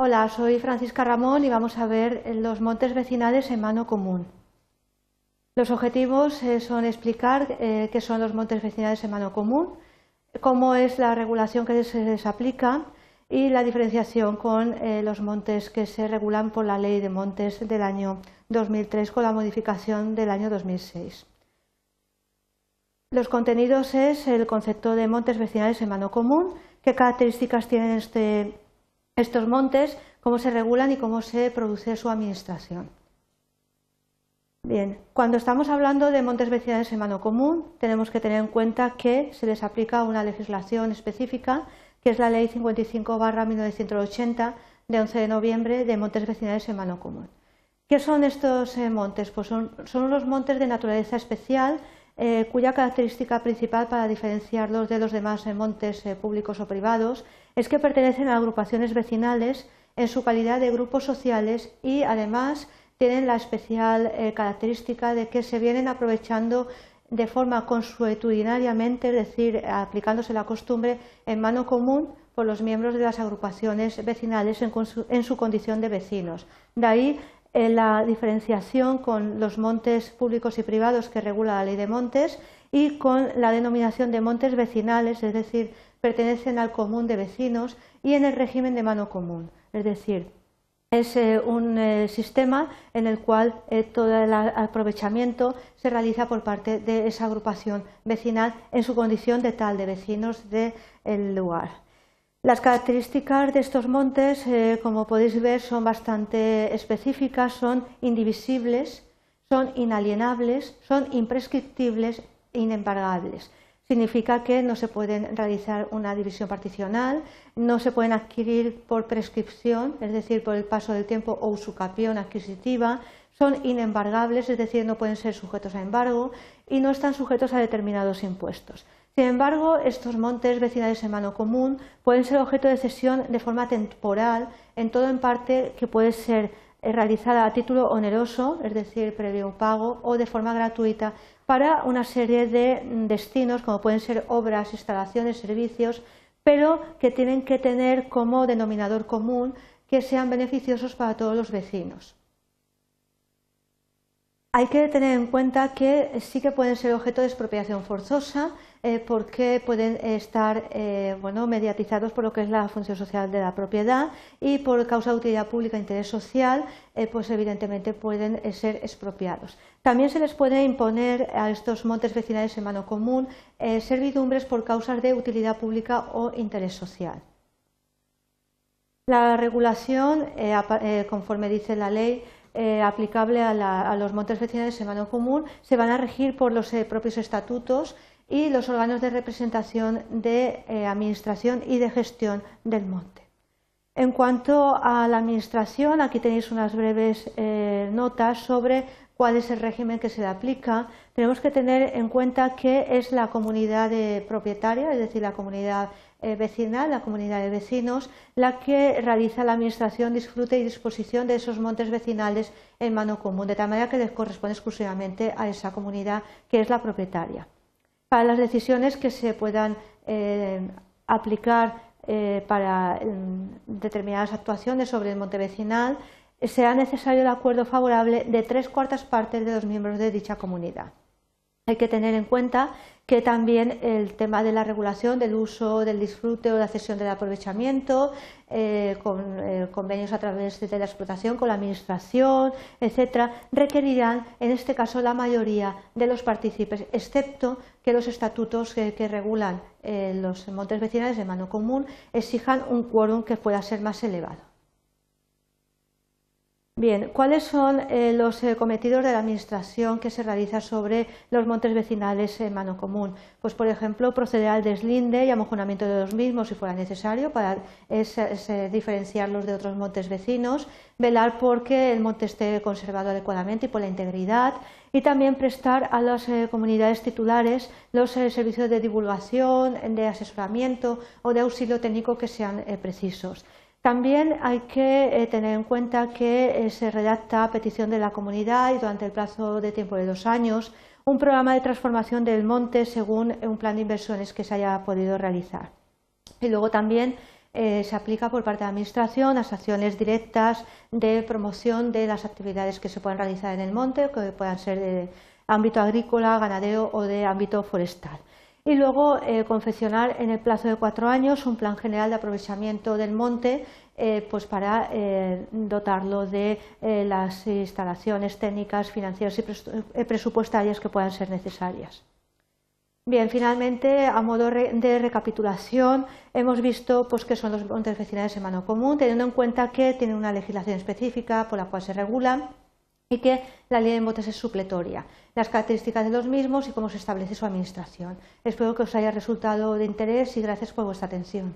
Hola, soy Francisca Ramón y vamos a ver los montes vecinales en mano común. Los objetivos eh, son explicar eh, qué son los montes vecinales en mano común, cómo es la regulación que se les aplica y la diferenciación con eh, los montes que se regulan por la Ley de Montes del año 2003 con la modificación del año 2006. Los contenidos es el concepto de montes vecinales en mano común, qué características tienen este, estos montes, cómo se regulan y cómo se produce su administración. Bien, cuando estamos hablando de montes vecinales en mano común, tenemos que tener en cuenta que se les aplica una legislación específica, que es la Ley 55-1980 de 11 de noviembre de montes vecinales en mano común. ¿Qué son estos eh, montes? Pues son, son unos montes de naturaleza especial eh, cuya característica principal para diferenciarlos de los demás eh, montes eh, públicos o privados es que pertenecen a agrupaciones vecinales en su calidad de grupos sociales y además tienen la especial característica de que se vienen aprovechando de forma consuetudinariamente, es decir, aplicándose la costumbre en mano común por los miembros de las agrupaciones vecinales en, en su condición de vecinos. De ahí la diferenciación con los montes públicos y privados que regula la ley de montes y con la denominación de montes vecinales, es decir, pertenecen al común de vecinos y en el régimen de mano común, es decir, es eh, un eh, sistema en el cual eh, todo el aprovechamiento se realiza por parte de esa agrupación vecinal en su condición de tal de vecinos del lugar. Las características de estos montes, eh, como podéis ver, son bastante específicas, son indivisibles, son inalienables, son imprescriptibles e inembargables. Significa que no se pueden realizar una división particional, no se pueden adquirir por prescripción, es decir, por el paso del tiempo o usucapión adquisitiva, son inembargables, es decir, no pueden ser sujetos a embargo y no están sujetos a determinados impuestos. Sin embargo, estos montes vecinales en mano común pueden ser objeto de cesión de forma temporal, en todo en parte que puede ser eh, realizada a título oneroso, es decir, previo pago, o de forma gratuita para una serie de destinos, como pueden ser obras, instalaciones, servicios, pero que tienen que tener como denominador común que sean beneficiosos para todos los vecinos. Hay que tener en cuenta que sí que pueden ser objeto de expropiación forzosa eh, porque pueden estar eh, mediatizados por lo que es la función social de la propiedad y por causa de utilidad pública e interés social, eh, pues evidentemente pueden ser expropiados. También se les puede imponer a estos montes vecinales en mano común servidumbres por causas de utilidad pública o interés social. La regulación, conforme dice la ley, eh, aplicable a, los montes vecinales en mano común se van a regir por los eh, propios estatutos y los órganos de representación de eh, administración y de gestión del monte. En cuanto a la administración, aquí tenéis unas breves notas sobre cuál es el régimen que se le aplica. Tenemos que tener en cuenta que es la comunidad propietaria, es decir, la comunidad eh, vecinal, la comunidad de vecinos, la que realiza la administración, disfrute y disposición de esos montes vecinales en mano común, de tal manera que les corresponde exclusivamente a esa comunidad que es la propietaria. Para las decisiones que se puedan eh, aplicar eh, para mm, determinadas actuaciones sobre el monte vecinal, será necesario el acuerdo favorable de tres cuartas partes de los miembros de dicha comunidad. Hay que tener en cuenta que también el tema de la regulación del uso, del disfrute o la cesión del aprovechamiento, eh, con eh, convenios a través de la explotación con la Administración, etcétera, requerirán, en este caso, la mayoría de los partícipes, excepto que los estatutos que regulan eh, los montes vecinales de mano común exijan un quórum que pueda ser más elevado. Bien, ¿cuáles son eh, los eh, cometidos de la Administración que se realiza sobre los montes vecinales en mano común? Pues, por ejemplo, proceder al deslinde y amojonamiento de los mismos si fuera necesario para diferenciarlos de otros montes vecinos, velar por que el monte esté conservado adecuadamente y por la integridad, y también prestar a las eh, comunidades titulares los servicios de divulgación, de asesoramiento o de auxilio técnico que sean precisos. También hay que eh, tener en cuenta que eh, se redacta a petición de la comunidad y durante el plazo de tiempo de dos años un programa de transformación del monte según un plan de inversiones que se haya podido realizar. Y luego también eh, se aplica por parte de la Administración las acciones directas de promoción de las actividades que se pueden realizar en el monte, que puedan ser de ámbito agrícola, ganadero o de ámbito forestal. Y luego eh, confeccionar en el plazo de cuatro años un plan general de aprovechamiento del monte eh, pues para dotarlo de las instalaciones técnicas, financieras y presupuestarias que puedan ser necesarias. Bien, finalmente, a modo de recapitulación, hemos visto pues, qué son los montes vecinales en mano común, teniendo en cuenta que tienen una legislación específica por la cual se regulan y que la ley de montes es supletoria, las características de los mismos y cómo se establece su administración. Espero que os haya resultado de interés y gracias por vuestra atención.